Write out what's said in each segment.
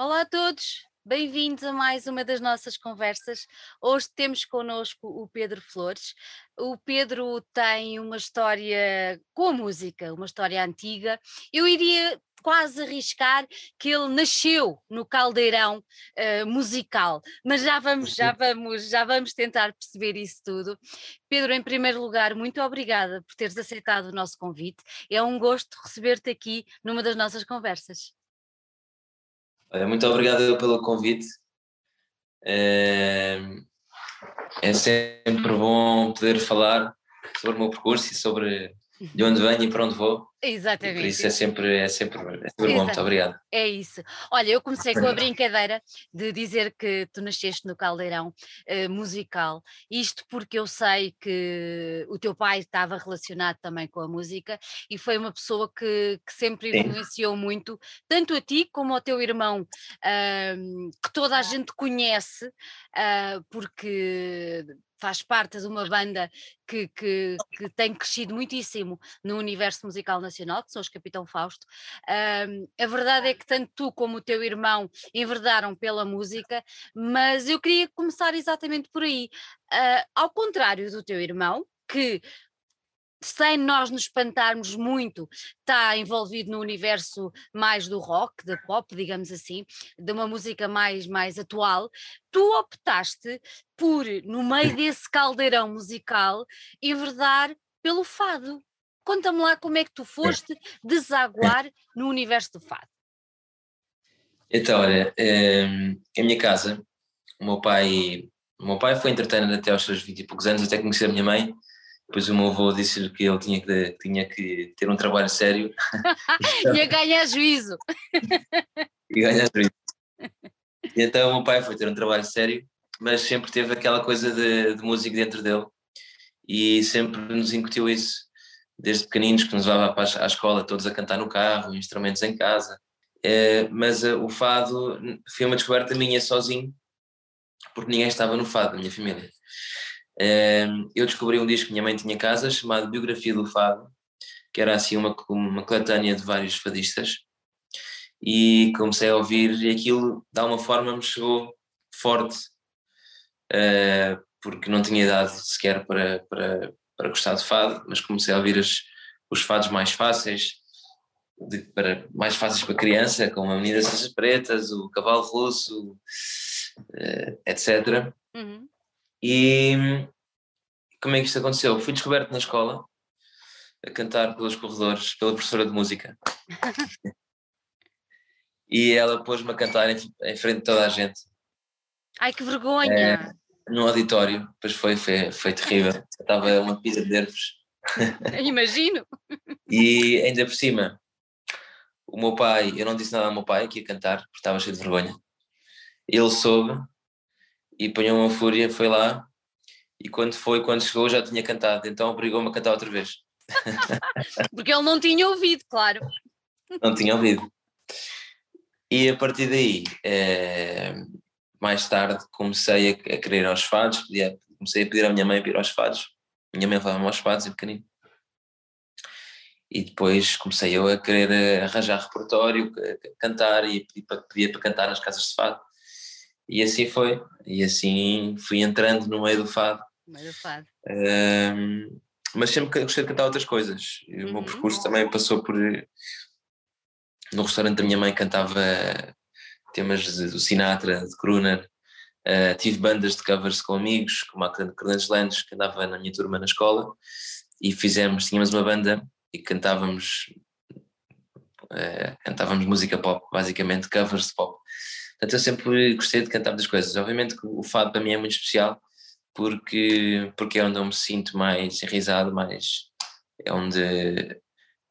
Olá a todos, bem-vindos a mais uma das nossas conversas. Hoje temos connosco o Pedro Flores. O Pedro tem uma história com a música, uma história antiga. Eu iria quase arriscar que ele nasceu no caldeirão uh, musical, mas já vamos, já vamos, já vamos tentar perceber isso tudo. Pedro, em primeiro lugar, muito obrigada por teres aceitado o nosso convite. É um gosto receber-te aqui numa das nossas conversas. Muito obrigado pelo convite. É, é sempre bom poder falar sobre o meu percurso e sobre de onde venho e para onde vou. Exatamente. por isso é sempre, é sempre, é sempre bom, muito obrigado. É isso. Olha, eu comecei com a brincadeira de dizer que tu nasceste no caldeirão uh, musical, isto porque eu sei que o teu pai estava relacionado também com a música e foi uma pessoa que, que sempre influenciou Sim. muito, tanto a ti como ao teu irmão, uh, que toda a gente conhece, uh, porque faz parte de uma banda que, que, que, tem crescido muitíssimo no universo musical nacional, que são os Capitão Fausto. Um, a verdade é que tanto tu como o teu irmão enverdaram pela música, mas eu queria começar exatamente por aí. Uh, ao contrário do teu irmão, que sem nós nos espantarmos muito, está envolvido no universo mais do rock, da pop, digamos assim, de uma música mais, mais atual, tu optaste por, no meio desse caldeirão musical, enverdar pelo fado. Conta-me lá como é que tu foste desaguar no universo do fado. Então, olha, em ehm, minha casa, o meu pai, o meu pai foi entertainer até aos seus 20 e poucos anos, até conhecer a minha mãe, depois o meu avô disse-lhe que ele tinha que, tinha que ter um trabalho sério. e a ganhar juízo. e ganhar juízo. E então o meu pai foi ter um trabalho sério, mas sempre teve aquela coisa de, de música dentro dele e sempre nos incutiu isso, desde pequeninos que nos levava a escola todos a cantar no carro, instrumentos em casa. É, mas uh, o fado foi uma descoberta minha sozinho, porque ninguém estava no fado da minha família eu descobri um disco que minha mãe tinha em casa chamado Biografia do Fado, que era assim uma, uma coletânea de vários fadistas, e comecei a ouvir e aquilo de alguma forma me chegou forte, uh, porque não tinha idade sequer para, para, para gostar de fado, mas comecei a ouvir as, os fados mais fáceis, de, para, mais fáceis para criança, como a Menina das Pretas, o Cavalo Russo, uh, etc. Uhum. E como é que isto aconteceu? Fui descoberto na escola a cantar pelos corredores, pela professora de música. e ela pôs-me a cantar em, em, frente de toda a gente. Ai, que vergonha! É, no auditório, depois foi, foi, foi terrível. Eu estava uma pizza de nervos. Imagino! e ainda por cima, o meu pai, eu não disse nada ao meu pai que ia cantar, porque estava cheio de vergonha. Ele soube e apanhou uma fúria, foi lá e quando foi, quando chegou já tinha cantado, então obrigou-me a cantar outra vez. Porque ele não tinha ouvido, claro. Não tinha ouvido. E a partir daí, é, mais tarde, comecei a, a querer aos fados, pedia, comecei a pedir à minha mãe para ir aos fados. Minha mãe levava-me aos fados em pequenino. E depois comecei eu a querer eh, arranjar repertório, cantar e pedir para, pedir para cantar nas casas de fado. E assim foi. E assim fui entrando no meio do fado. meio do fado. Um, mas sempre gostei de cantar outras coisas. Uhum. O meu uhum. percurso também passou por. No restaurante da minha mãe cantava temas do Sinatra, de Kruner. Uh, tive bandas de covers com amigos, como a Carlos Landes, que andava na minha turma na escola, e fizemos, tínhamos uma banda e cantávamos, uh, cantávamos música pop, basicamente covers de pop. Portanto, eu sempre gostei de cantar muitas coisas. Obviamente que o fado para mim é muito especial porque, porque é onde eu me sinto mais enraizado, mais é onde,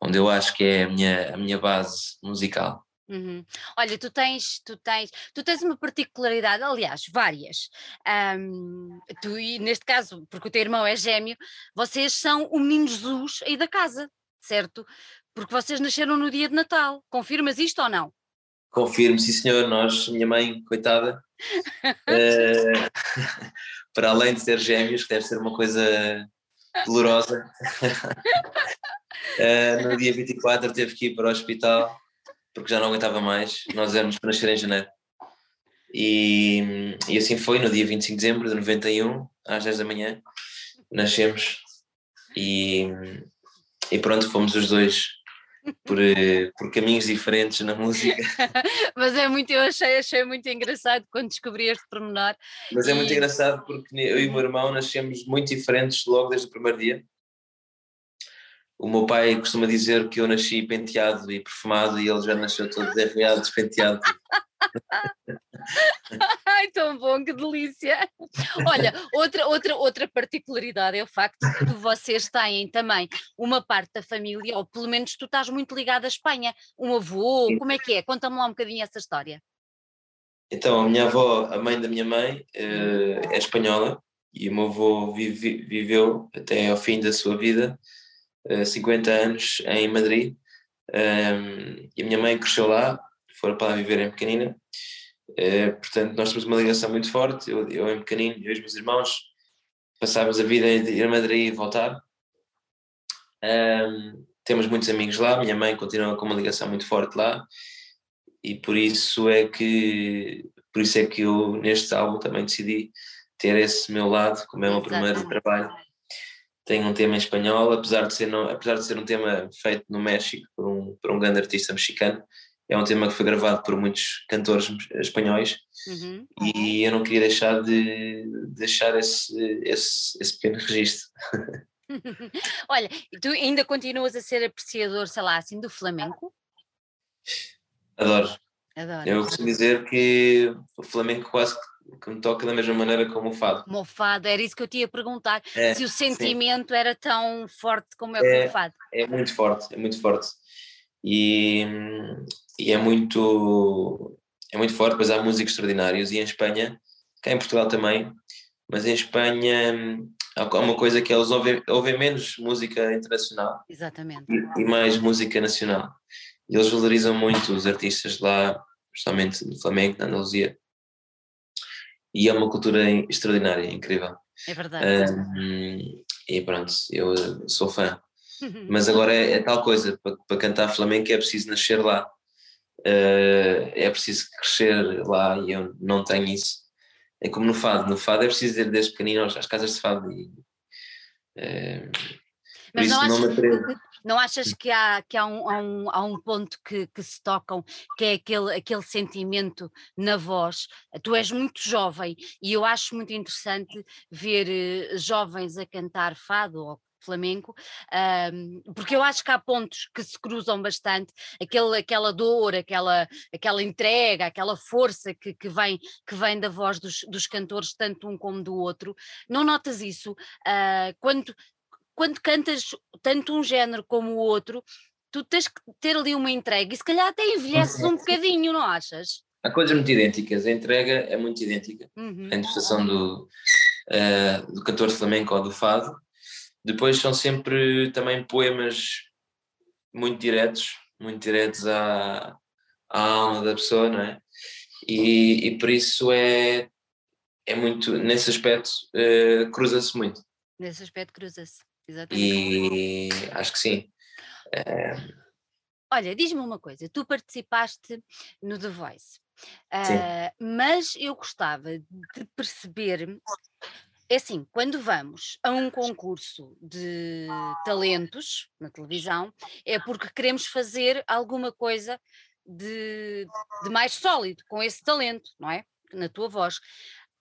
onde eu acho que é a minha, a minha base musical. Uhum. Olha, tu tens, tu tens, tu tens uma particularidade, aliás, várias. Um, tu, e neste caso, porque o teu irmão é gêmeo, vocês são o menino Jesus aí da casa, certo? Porque vocês nasceram no dia de Natal. Confirmas isto ou não? Confirmo, sim senhor, nós, minha mãe, coitada, uh, para além de ser gêmeos, que deve ser uma coisa dolorosa, uh, no dia 24 teve que ir para o hospital, porque já não aguentava mais, nós éramos para nascer em janeiro. E, e assim foi, no dia 25 de dezembro de 91, às 10 da manhã, nascemos. E, e pronto, fomos os dois por, eh, por caminhos diferentes na música. Mas é muito, eu achei, achei muito engraçado quando descobri este pormenor. Mas é muito engraçado porque eu e o meu irmão nascemos muito diferentes logo desde o primeiro dia. O meu pai costuma dizer que eu nasci penteado e perfumado e ele já nasceu todo derreado, despenteado. Ai, tão bom, que delícia! Olha, outra, outra, outra particularidade é o facto de que vocês têm também uma parte da família, ou pelo menos tu estás muito ligado à Espanha, um avô, como é que é? Conta-me lá um bocadinho essa história. Então, a minha avó, a mãe da minha mãe, eh, é espanhola e o meu avô vive, viveu até ao fim da sua vida 50 eh, anos em Madrid. e a minha mãe cresceu lá, foram para lá viver em pequenina. Uh, portanto, nós temos uma ligação muito forte. Eu, eu em pequenino, eu e os meus irmãos, passávamos a vida em ir a Madrid e voltar. Um, temos muitos amigos lá, minha mãe continua com uma ligação muito forte lá e por isso é que por isso é que eu neste álbum também decidi ter esse meu lado como é o meu primeiro trabalho tem um tema em espanhol apesar de ser não, apesar de ser um tema feito no México por um por um grande artista mexicano é um tema que foi gravado por muitos cantores espanhóis uhum. e eu não queria deixar de deixar esse, esse, esse pequeno registro. Olha, tu ainda continuas a ser apreciador, sei lá, assim, do flamenco? Adoro. Adoro. Eu costumo dizer que o flamenco quase que me toca da mesma maneira como o fado. Como o fado, era isso que eu te ia perguntar, é, se o sentimento sim. era tão forte como é, é o fado. É muito forte, é muito forte. E, e é muito é muito forte, pois há músicos extraordinários e em Espanha, cá em Portugal também, mas em Espanha há uma coisa que eles ouvem, ouvem menos música internacional Exatamente. E, e mais música nacional. E eles valorizam muito os artistas lá, justamente no Flamengo, na Andaluzia. E é uma cultura extraordinária, incrível. É verdade. Um, e pronto, eu sou fã. Mas agora é, é tal coisa, para, para cantar flamenco é preciso nascer lá uh, é preciso crescer lá e eu não tenho isso. É como no fado, no fado é preciso ir desde pequenino às casas de fado e, uh, Mas não, achas, não achas que há, que há, um, há, um, há um ponto que, que se tocam, que é aquele, aquele sentimento na voz? Tu és muito jovem e eu acho muito interessante ver uh, jovens a cantar fado ou flamenco, um, porque eu acho que há pontos que se cruzam bastante, aquele, aquela dor, aquela, aquela entrega, aquela força que, que, vem, que vem da voz dos, dos cantores, tanto um como do outro. Não notas isso? Uh, quando, quando cantas tanto um género como o outro, tu tens que ter ali uma entrega e se calhar até envelheces um bocadinho, não achas? Há coisas muito idênticas, a entrega é muito idêntica, uhum. a interpretação do, uh, do cantor flamenco ou do fado, depois são sempre também poemas muito diretos, muito diretos à, à alma da pessoa, não é? E, e por isso é, é muito, nesse aspecto, uh, cruza-se muito. Nesse aspecto cruza-se, exatamente. E acho que sim. Uh... Olha, diz-me uma coisa, tu participaste no The Voice, uh, mas eu gostava de perceber é assim, quando vamos a um concurso de talentos na televisão, é porque queremos fazer alguma coisa de, de mais sólido com esse talento, não é? Na tua voz.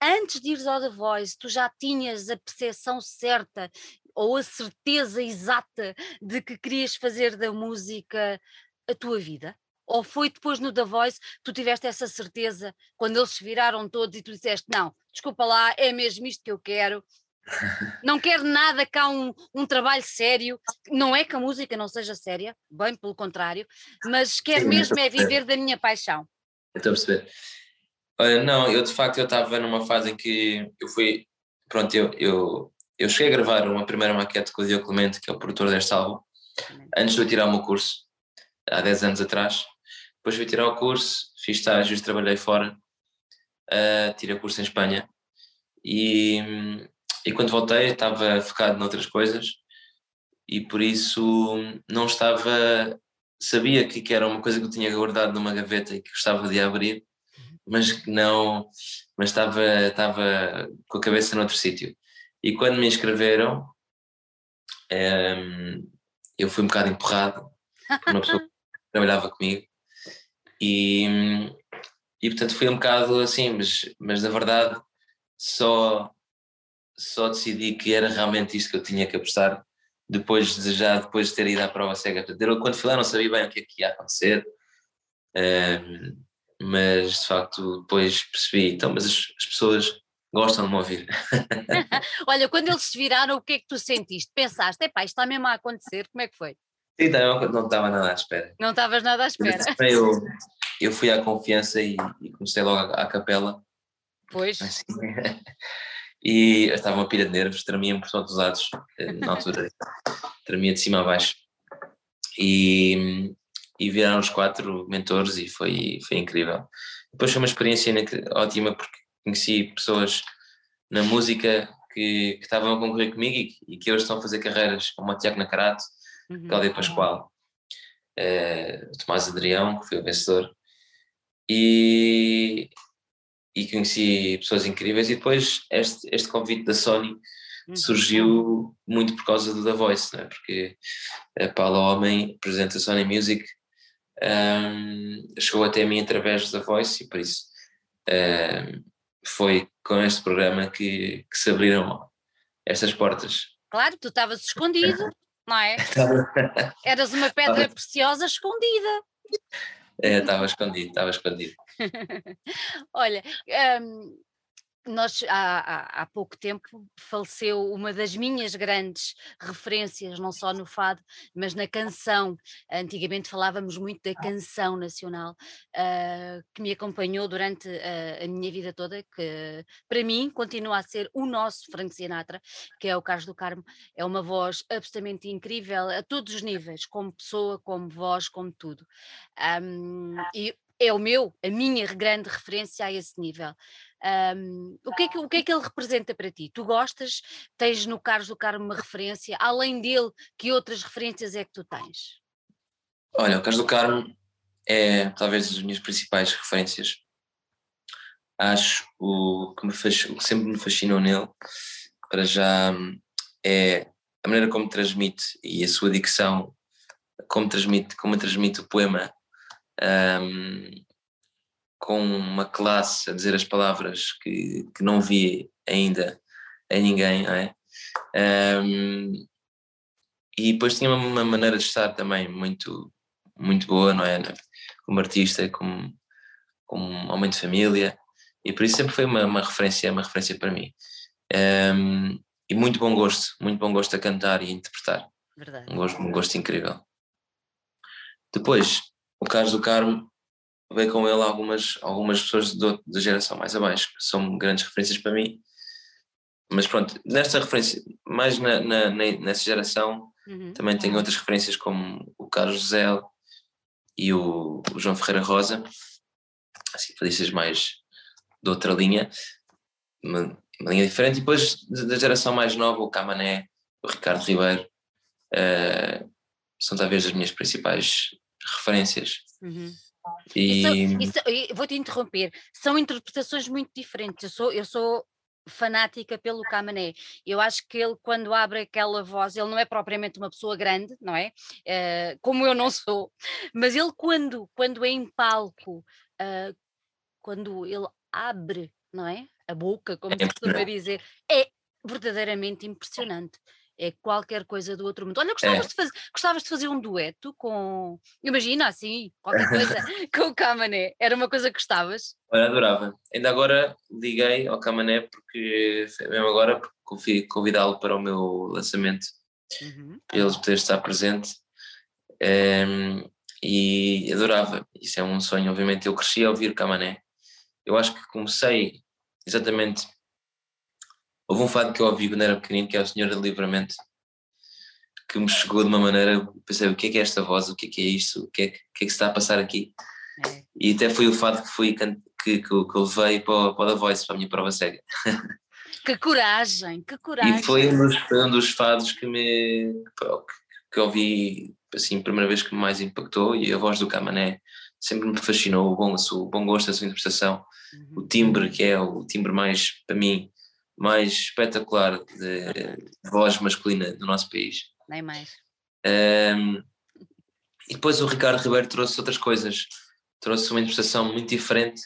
Antes de ires ao The Voice, tu já tinhas a percepção certa ou a certeza exata de que querias fazer da música a tua vida? Ou foi depois no The Voice que tu tiveste essa certeza quando eles se viraram todos e tu disseste: Não, desculpa lá, é mesmo isto que eu quero. Não quero nada cá um, um trabalho sério. Não é que a música não seja séria, bem pelo contrário, mas quero mesmo é viver da minha paixão. Estou a perceber. Olha, não, eu de facto eu estava numa fase em que eu fui, pronto, eu, eu, eu cheguei a gravar uma primeira maquete com o Diogo Clemente, que é o produtor deste álbum, antes de eu tirar o meu curso, há 10 anos atrás. Depois fui tirar o curso, fiz estágios, trabalhei fora, uh, tirei curso em Espanha. E, e quando voltei estava focado noutras coisas. E por isso não estava, sabia que, que era uma coisa que eu tinha guardado numa gaveta e que gostava de abrir, mas que não, mas estava, estava com a cabeça noutro sítio. E quando me inscreveram, um, ehm, eu fui um bocado empurrado por uma pessoa que trabalhava comigo e, e portanto foi um bocado assim, mas, mas na verdade só, só decidi que era realmente isto que eu tinha que apostar depois de já depois de ter ido à prova cega. Eu, quando fui lá não sabia bem o que é que ia acontecer, um, mas de facto depois percebi, então, mas as, as pessoas gostam de me ouvir. Olha, quando eles se viraram, o que é que tu sentiste? Pensaste, epá, isto está mesmo a acontecer, como é que foi? Sim, não, estava nada à espera. Não estavas nada à espera. Eu, eu fui à confiança e, e comecei logo à, à capela. Pois. Assim, e eu estava uma pilha de nervos, tremia por todos os lados, eh, na altura, tremia de cima a baixo. E, e viraram os quatro mentores e foi, foi incrível. Depois foi uma experiência ótima porque conheci pessoas na música que, que estavam a concorrer comigo e, e, que hoje estão a fazer carreiras, como o Tiago Nacarato, uhum. Cláudia Pascoal, uh, Tomás Adrião, que foi o vencedor, e, e conheci pessoas incríveis. E depois este, este convite da Sony uhum. surgiu muito por causa do The Voice, é? porque a Paula Homem, presidente da Sony Music, um, chegou até mim através da Voice e por isso um, foi com este programa que, que se abriram estas portas. Claro, tu estavas escondido, não é? Eras uma pedra preciosa escondida. É, estava escondido, estava escondido. Olha, um, nós há, há, pouco tempo faleceu uma das minhas grandes referências, não só no fado, mas na canção. Antigamente falávamos muito da canção nacional, uh, que me acompanhou durante a, a, minha vida toda, que para mim continua a ser o nosso Frank Sinatra, que é o Carlos do Carmo. É uma voz absolutamente incrível a todos os níveis, como pessoa, como voz, como tudo. Um, e é o meu, a minha grande referência a esse nível. Um, o, que é que, o que é que ele representa para ti? Tu gostas? Tens no Carlos do Carmo uma referência? Além dele, que outras referências é que tu tens? Olha, o Carlos do Carmo é talvez as minhas principais referências. Acho o que, me faz, o que sempre me fascinou nele, para já, é a maneira como transmite e a sua dicção, como transmite, como transmite o poema. Um, com uma classe a dizer as palavras que, que não vi ainda em ninguém, não é? Um, e depois tinha uma maneira de estar também muito, muito boa, não é? Como artista, como, como homem de família, e por isso sempre foi uma, uma referência, uma referência para mim. Um, e muito bom gosto, muito bom gosto a cantar e a interpretar. Verdade. Um gosto, um gosto incrível. Depois, o Carlos do Carmo veio com ele algumas, algumas pessoas da geração mais abaixo, que são grandes referências para mim. Mas pronto, nesta referência, mais na, na, nessa geração, uhum. também tenho outras referências como o Carlos José e o, o João Ferreira Rosa, assim, referências mais de outra linha, uma, uma, linha diferente. E depois da geração mais nova, o Camané, o Ricardo Ribeiro, uh, são talvez as minhas principais referências. Uhum. E... Vou-te interromper, são interpretações muito diferentes. Eu sou, eu sou fanática pelo Camané. Eu acho que ele, quando abre aquela voz, ele não é propriamente uma pessoa grande, não é? Uh, como eu não sou, mas ele, quando, quando é em palco, uh, quando ele abre, não é? A boca, como é costuma dizer, é verdadeiramente impressionante é qualquer coisa do outro mundo. Olha, gostavas, é. de, fazer, gostavas de fazer um dueto com. Imagina assim, qualquer coisa com o Camané. Era uma coisa que gostavas? Olha, adorava. Ainda agora liguei ao Camané porque, mesmo agora, fui convidá-lo para o meu lançamento, uhum. para ele poder estar presente. Um, ehm, e adorava. Isso é um sonho, obviamente. Eu cresci a ouvir Camané. Eu acho que comecei exatamente Houve um fado que eu ouvi quando era pequenino, que é o Senhor do Livramento, que me chegou de uma maneira, pensei, o que é que é esta voz, o que é que é isto, o que é que, o que, é que se está a passar aqui? É. E até foi o fado que, fui, que, que, que eu levei para, para a Voice, para a minha prova cega. Que coragem, que coragem! E foi um dos, um dos fados que me que, que ouvi, assim, a primeira vez que me mais impactou, e a voz do Camané sempre me fascinou o bom, o bom gosto da sua interpretação, uhum. o timbre, que é o timbre mais, para mim, mais espetacular de, de voz masculina do nosso país. Nem mais. Um, e depois o Ricardo Ribeiro trouxe outras coisas, trouxe uma interpretação muito diferente,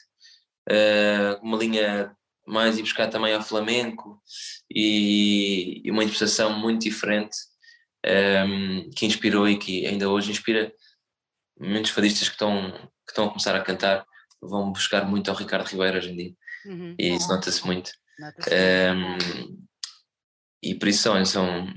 uh, uma linha mais ir buscar também ao flamenco e, e uma interpretação muito diferente um, que inspirou e que ainda hoje inspira muitos fadistas que estão, que estão a começar a cantar vão buscar muito ao Ricardo Ribeiro hoje em dia uhum. e isso nota-se muito um, e por isso são, são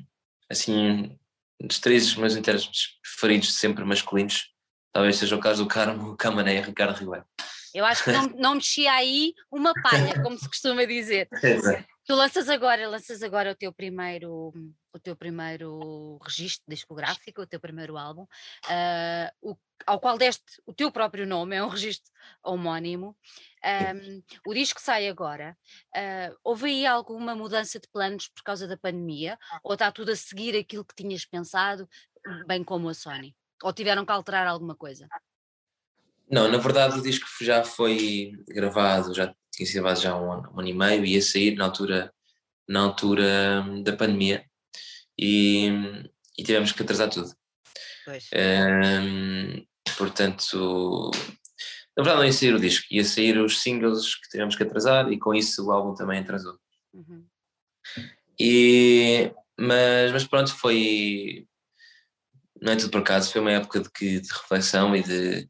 assim dos três meus intérpretes preferidos sempre masculinos talvez seja o caso do Carmo Camané e Ricardo Ribeiro. Eu acho que não, não mexia aí uma palha, como se costuma dizer. Tu lanças agora, lanças agora o teu primeiro, o teu primeiro registro discográfico, o teu primeiro álbum, uh, o, ao qual deste o teu próprio nome, é um registro homónimo. Um, o disco sai agora. Uh, houve aí alguma mudança de planos por causa da pandemia? Ou está tudo a seguir aquilo que tinhas pensado, bem como a Sony? Ou tiveram que alterar alguma coisa? Não, na verdade o disco já foi gravado, já tinha sido gravado já há um ano, um ano e meio, ia sair na altura, na altura hum, da pandemia e, e tivemos que atrasar tudo. Um, portanto, na verdade não ia sair o disco, ia sair os singles que tivemos que atrasar e com isso o álbum também atrasou. Uhum. E, mas, mas pronto, foi. Não é tudo por acaso, foi uma época de, de reflexão e de,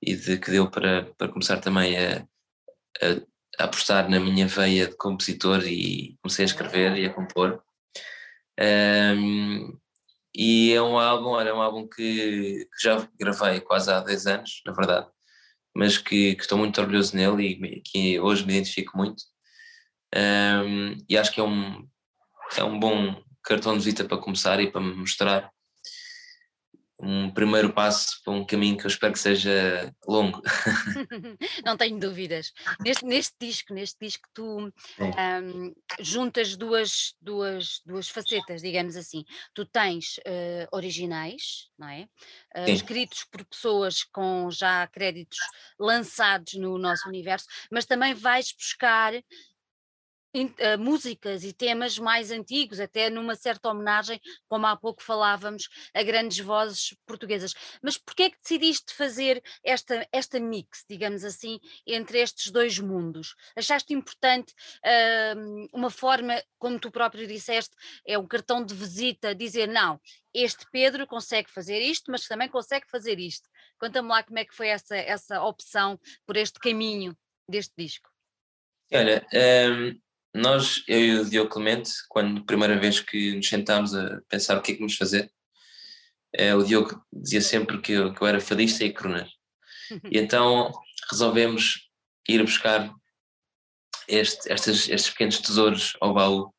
e de que deu para, para começar também a, a, a, apostar na minha veia de compositor e comecei a escrever e a compor. Um, e é um álbum, olha, é um álbum que, que, já gravei quase há 10 anos, na verdade, mas que, que estou muito orgulhoso nele e que hoje me identifico muito. Um, e acho que é um, é um bom cartão de visita para começar e para me mostrar um primeiro passo para um caminho que eu espero que seja longo. Não tenho dúvidas. Neste, neste disco, neste disco tu um, juntas duas, duas, duas facetas, digamos assim. Tu tens uh, originais, não é? Uh, escritos por pessoas com já créditos lançados no nosso universo, mas também vais buscar músicas e temas mais antigos, até numa certa homenagem, como há pouco falávamos, a grandes vozes portuguesas. Mas porquê é que decidiste fazer esta, esta mix, digamos assim, entre estes dois mundos? Achaste importante uh, uma forma, como tu próprio disseste, é um cartão de visita, dizer não, este Pedro consegue fazer isto, mas também consegue fazer isto. Conta-me lá como é que foi essa, essa opção por este caminho deste disco. Olha, um, nós, eu e o Diogo Clemente, quando primeira vez que nos sentámos a pensar o que é que vamos fazer, é, o Diogo dizia sempre que eu, que eu era fadista e crooner. E então resolvemos ir buscar este, estes, estes pequenos tesouros ao baú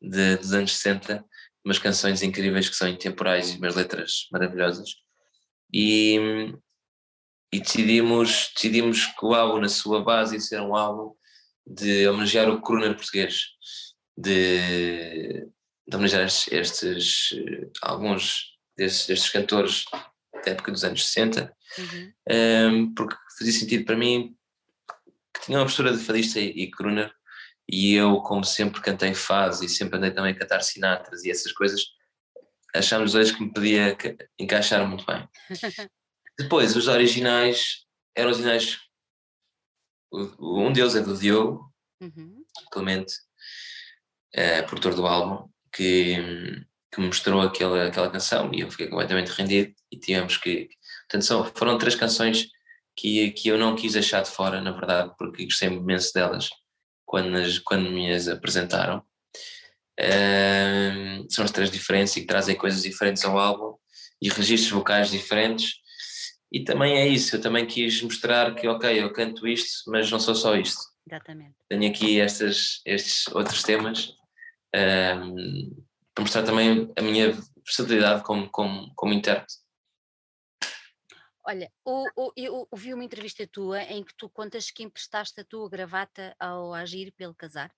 de, dos anos 60, umas canções incríveis que são intemporais e umas letras maravilhosas. E, e decidimos, decidimos que o álbum, na sua base, ia ser um álbum de homenagear o crooner português, de, de homenagear estes, estes, alguns destes, destes cantores da época dos anos 60, uhum. um, porque fazia sentido para mim que tinha uma postura de fadista e, e crooner, e eu, como sempre cantei faz e sempre andei também a cantar sinatras e essas coisas, achámos dois que me podia encaixar muito bem. Depois, os originais eram originais um deles é do Diogo uhum. Clemente, é, produtor do álbum, que, que mostrou aquela, aquela canção e eu fiquei completamente rendido e tivemos que. Portanto, são, foram três canções que, que eu não quis deixar de fora, na verdade, porque gostei imenso delas quando, as, quando me as apresentaram. Uh, são as três diferentes e que trazem coisas diferentes ao álbum e registros vocais diferentes e também é isso, eu também quis mostrar que, ok, eu canto isto, mas não sou só isto. Exatamente. Tenho aqui estas, estes outros temas um, para mostrar também a minha versatilidade como, como, como intérprete. Olha, o, o, eu ouvi uma entrevista tua em que tu contas que emprestaste a tua gravata ao Agir pelo casar.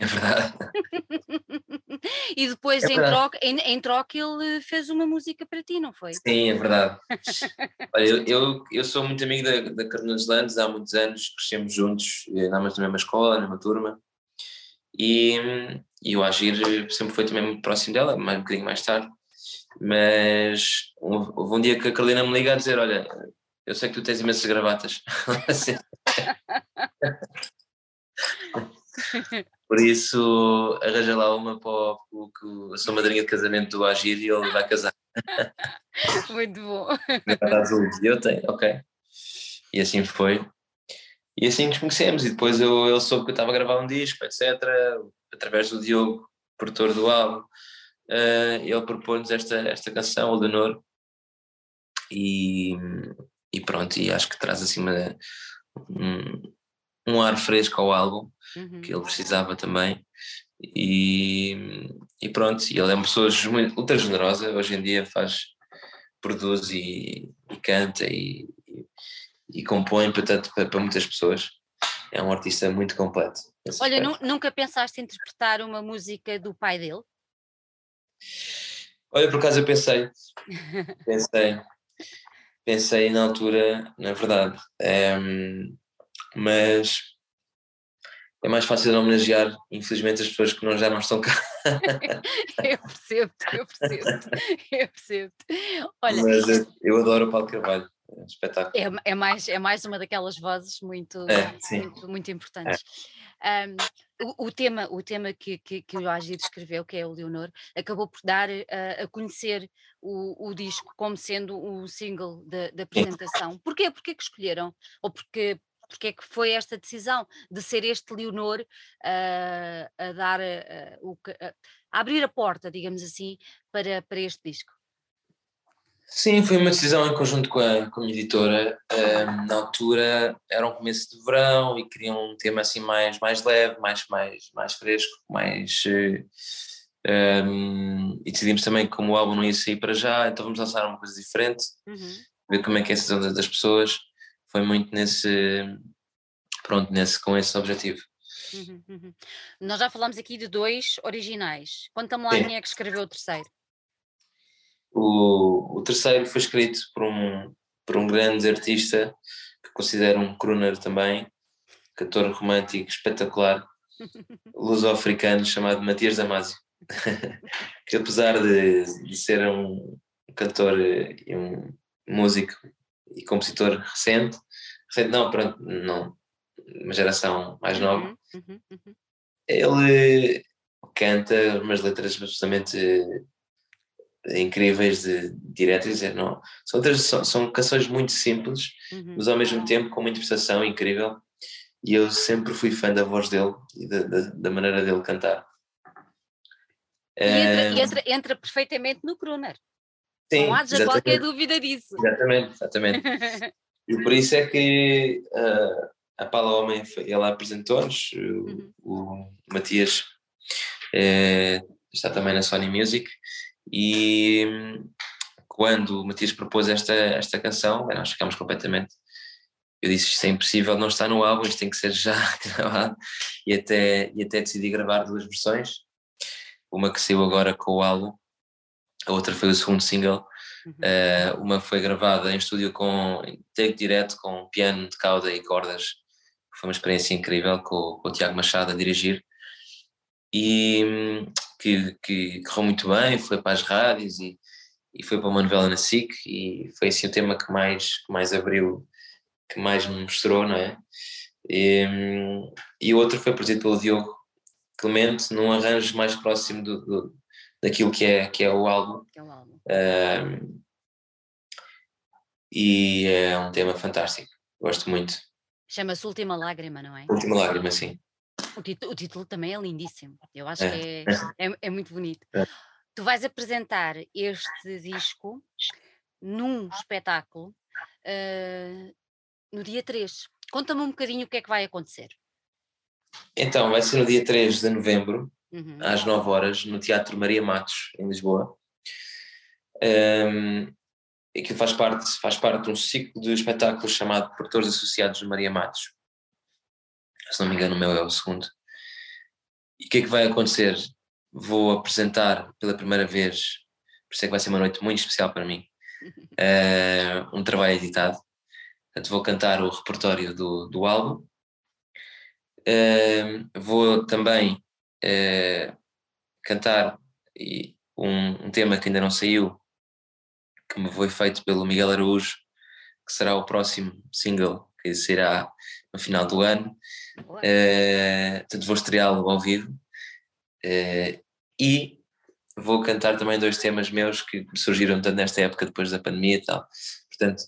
É verdade. e depois, é em, troca, em, em, troca, ele fez uma música para ti, não foi? Sim, é verdade. Olha, eu, eu, eu, sou muito amigo da, da Carolina dos Landes há muitos anos, crescemos juntos, andávamos na mesma escola, na mesma turma. E, e o Agir sempre foi também muito próximo dela, mais um bocadinho mais tarde. Mas houve um dia que a Carolina me liga a dizer: Olha, eu sei que tu tens imensas gravatas. Por isso, arranja lá uma para o, que a sua madrinha de casamento do Agir e ele vai casar. Muito bom. Eu tenho, ok. E assim foi. E assim nos conhecemos. E depois eu, ele soube que eu estava a gravar um disco, etc. Através do Diogo, produtor do álbum. Uh, ele propôs-nos esta, esta canção, o Leonor. E, e pronto, e acho que traz assim uma, um, um ar fresco ao álbum uhum. que ele precisava também. E, e pronto, ele é uma pessoa ultra generosa, hoje em dia faz, produz e, e canta e, e, compõe para, para, para, muitas pessoas. É um artista muito completo. Olha, nunca pensaste em interpretar uma música do pai dele? Olha, por acaso eu pensei, pensei, pensei na altura, na verdade, é, mas é mais fácil homenagear, infelizmente, as pessoas que não, já não estão cá. eu percebo, eu percebo, eu percebo. Olha, Mas eu, eu adoro o Paulo Carvalho, é um espetáculo. É, é, mais, é mais uma daquelas vozes muito, é, muito, muito, importantes. É. Um, o, o, tema, o tema que, que, que o Agir escreveu, que é o Leonor, acabou por dar uh, a conhecer o, o disco como sendo o single da apresentação. Porquê? Porquê que escolheram? Ou porque porque é que foi esta decisão de ser este Leonor uh, a dar uh, o, uh, a abrir a porta, digamos assim, para, para este disco? Sim, foi uma decisão em conjunto com a, com a minha editora. na altura era um começo de verão e queriam um tema assim mais, mais leve, mais, mais, mais fresco, mais. Um, e decidimos também que como o álbum não ia sair para já, então vamos lançar uma coisa diferente, uhum. ver como é que é a decisão das pessoas foi muito nesse, pronto, nesse, com esse objetivo. Uhum, uhum. Nós já falamos aqui de dois originais. Conta-me lá quem é que escreveu o terceiro. O, o terceiro foi escrito por um, por um grande artista que considero um crooner também, cantor romântico espetacular, luso-africano chamado Matias Damasio, que apesar de, de ser um cantor e um músico e compositor recente, recente não, pronto, não, uma geração mais uhum, nova. Uhum, uhum. Ele canta umas letras absolutamente incríveis, de, diretas, não, são, outras, são, são canções muito simples, uhum. mas ao mesmo tempo com uma interpretação incrível. E eu sempre fui fã da voz dele e da, da, da maneira dele cantar. E entra, entra, entra perfeitamente no crooner. Sim, não haja qualquer dúvida disso. Exatamente, exatamente. e por isso é que uh, a Paula Homem, ela apresentou-nos, uhum. o, o, Matias é, está também na Sony Music, e quando o Matias propôs esta, esta canção, nós ficámos completamente. Eu disse: Isto é impossível, não está no álbum, isto tem que ser já gravado. E até, e até decidi gravar duas versões. Uma que saiu agora com o álbum, a outra foi o segundo single. Uhum. Uh, uma foi gravada em estúdio com take direto com piano de cauda e cordas. Foi uma experiência incrível com, com o Tiago Machado a dirigir e que, que correu muito bem, foi para as rádios e, e foi para uma novela na SIC e foi assim o tema que mais, que mais abriu, que mais me mostrou, não é? E, e o outro foi produzido pelo Diogo Clemente num arranjo mais próximo do, do daquilo que é, que é o álbum. É álbum. Um, e é um tema fantástico, gosto muito. Chama-se Última Lágrima, não é? Última Lágrima, sim. O título, o título também é lindíssimo, eu acho é. que é, é, é muito bonito. É. Tu vais apresentar este disco num espetáculo uh, no dia 3. Conta-me um bocadinho o que é que vai acontecer. Então, vai ser no dia 3 de novembro, uhum. às 9 horas, no Teatro Maria Matos, em Lisboa. Um, que faz parte, faz parte de um ciclo de espetáculos chamado Produtores Associados de Maria Matos. Se não me engano, o meu é o segundo. E o que é que vai acontecer? Vou apresentar pela primeira vez, por isso é que vai ser uma noite muito especial para mim, uh, um trabalho editado. Portanto, vou cantar o repertório do, do álbum. Uh, vou também uh, cantar um, um, tema que ainda não saiu, que me foi feito pelo Miguel Araújo, que será o próximo single que sairá no final do ano. Uh, portanto, vou estreá-lo ao vivo. Uh, e vou cantar também dois temas meus que surgiram tanto nesta época depois da pandemia e tal. Portanto,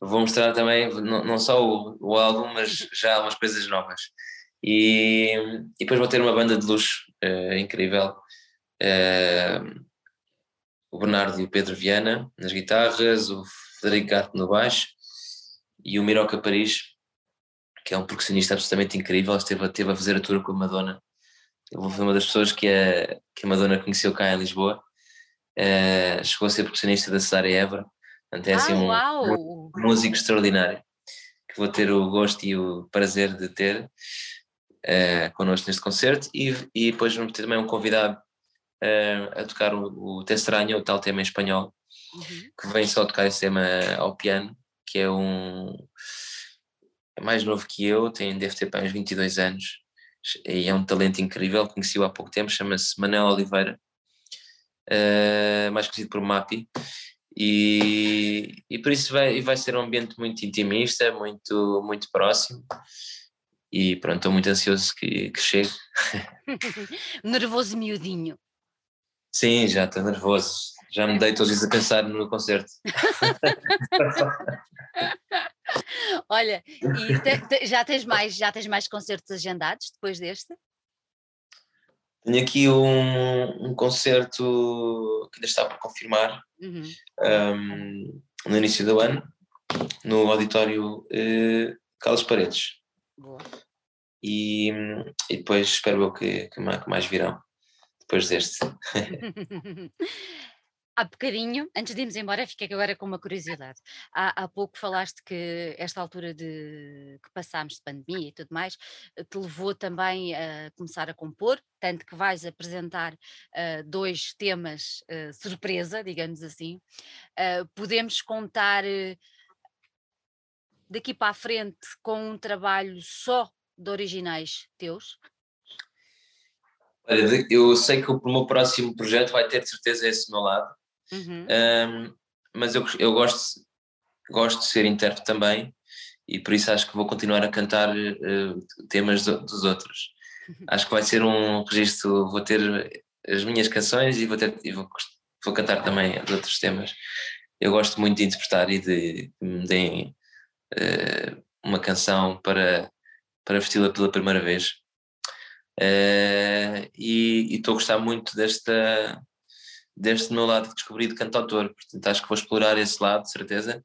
vou mostrar também não, não só o, o, álbum, mas já umas coisas novas. E, e depois vou ter uma banda de luxo uh, incrível. Uh, o Bernardo e o Pedro Viana nas guitarras, o Frederico Gato no baixo e o Miroca Paris, que é um percussionista absolutamente incrível, esteve, esteve a fazer a tour com a Madonna. Eu fui uma das pessoas que a, que a Madonna conheceu cá em Lisboa. Uh, chegou a ser percussionista da Cesária Évora. Portanto, é assim ah, um, um, músico extraordinário que vou ter o gosto e o prazer de ter uh, connosco neste concerto. E, e depois vamos ter também um convidado uh, a tocar o, o Te Estranho, o tal tema em espanhol, uhum. que vem só tocar esse tema ao piano, que é um. É mais novo que eu, tem, deve ter para uns 22 anos, e é um talento incrível. Conheci-o há pouco tempo, chama-se Manel Oliveira, uh, mais conhecido por Mapi. E, e por isso vai, vai ser um ambiente muito intimista, muito, muito próximo. E pronto, estou muito ansioso que, que chegue. Nervoso miudinho. Sim, já estou nervoso. Já me dei todos os dias a pensar no concerto. Olha, e te, te, já tens mais, já tens mais concertos agendados depois deste? Tenho aqui um, um concerto que ainda está por confirmar uhum. um, no início do ano, no auditório uh, Carlos Paredes. Boa. E, e depois espero eu que, que, mais, virão depois deste. Há bocadinho, antes de irmos embora, fiquei agora com uma curiosidade. Há, há pouco falaste que esta altura de que passámos de pandemia e tudo mais eh, te levou também a começar a compor, tanto que vais apresentar uh, dois temas uh, surpresa, digamos assim. Uh, podemos contar daqui para a frente com um trabalho só de originais teus? Olha, eu sei que o meu próximo projeto vai ter de certeza esse meu lado, uhum. um, mas eu, eu gosto, gosto de ser intérprete também e por isso acho que vou continuar a cantar uh, temas do, dos outros. Uhum. Acho que vai ser um registro, vou ter as minhas canções e vou, ter, e vou, vou cantar também de outros temas. Eu gosto muito de interpretar e de me deem uh, uma canção para, para vesti-la pela primeira vez Uh, e estou a gostar muito desta, deste meu lado que descobri de cantautor, portanto acho que vou explorar esse lado, de certeza,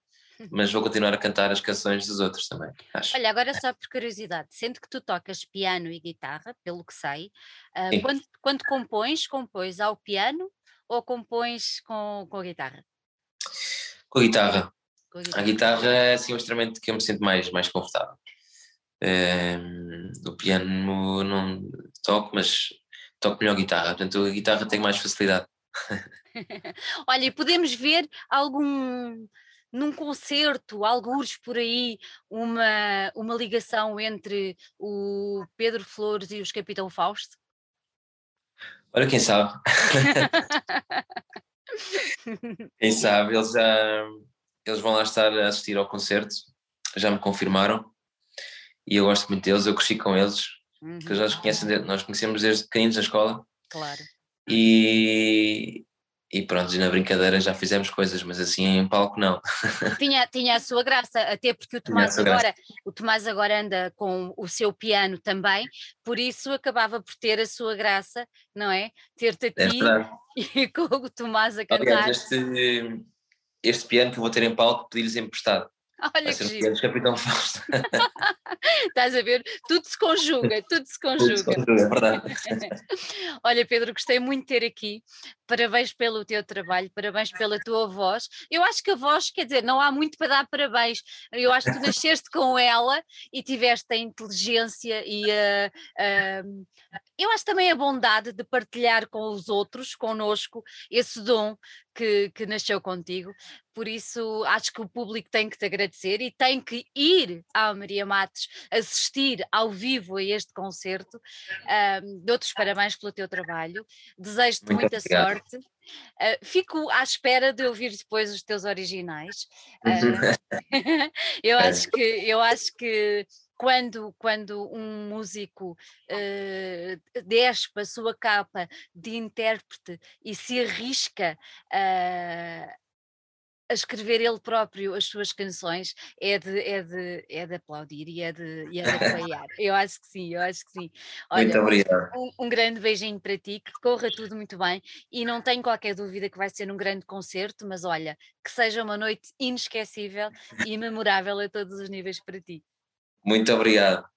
mas vou continuar a cantar as canções dos outros também, acho. Olha, agora só por curiosidade, sendo que tu tocas piano e guitarra, pelo que sei, uh, quando, quando compões, compões ao piano ou compões com, com a guitarra? Com a guitarra. Com a guitarra. A guitarra é assim, um instrumento que eu me sinto mais, mais confortável. Uh, o piano não toco, mas toco melhor guitarra, portanto a guitarra tem mais facilidade. Olha, e podemos ver algum num concerto, alguns por aí, uma, uma ligação entre o Pedro Flores e os Capitão Fausto? Olha, quem sabe? quem sabe? Eles, já, eles vão lá estar a assistir ao concerto, já me confirmaram e eu gosto muito deles, eu cresci com eles, uhum. que já conhecem, nós conhecemos desde pequeninos na escola. Claro. E, e pronto, e na brincadeira já fizemos coisas, mas assim em palco não. Tinha, tinha a sua graça, até porque o Tomás agora, o Tomás agora anda com o seu piano também, por isso acabava por ter a sua graça, não é? Ter-te a ti é e com o Tomás a cantar. Aliás, este, este piano que eu vou ter em palco pedi-lhes emprestado. Olha que giro. Capitão Fausto. Estás a ver? Tudo se conjuga, tudo se conjuga. Tudo se conjuga é verdade. Olha, Pedro, gostei muito de ter aqui. parabéns pelo teu trabalho, parabéns pela tua voz. Eu acho que a voz, quer dizer, não há muito para dar parabéns. Eu acho que tu nasceste com ela e tiveste a inteligência e a. Uh, eu acho também a bondade de partilhar com os outros, conosco, esse dom que, que, nasceu contigo. Por isso, acho que o público tem que te agradecer e tem que ir à Maria Matos assistir ao vivo a este concerto. Um, Dou-te os parabéns pelo teu trabalho, desejo-te muita obrigado. sorte. Uh, fico à espera de ouvir depois os teus originais. Uh, eu acho que eu acho que quando, quando um músico uh, despe a sua capa de intérprete e se arrisca uh, a escrever ele próprio as suas canções é de, é de, é de aplaudir e é de, e é de apoiar. eu acho que sim, eu acho que sim. Olha, muito obrigado. Um, um, grande beijinho para ti, que corra tudo muito bem e não tenho qualquer dúvida que vai ser um grande concerto, mas olha, que seja uma noite inesquecível e memorável a todos os níveis para ti. Muito obrigado.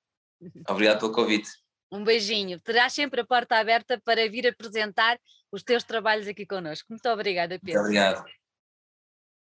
Obrigado pelo convite. Um beijinho. Terás sempre a porta aberta para vir apresentar os teus trabalhos aqui connosco. Muito obrigada, Pedro. Muito obrigado.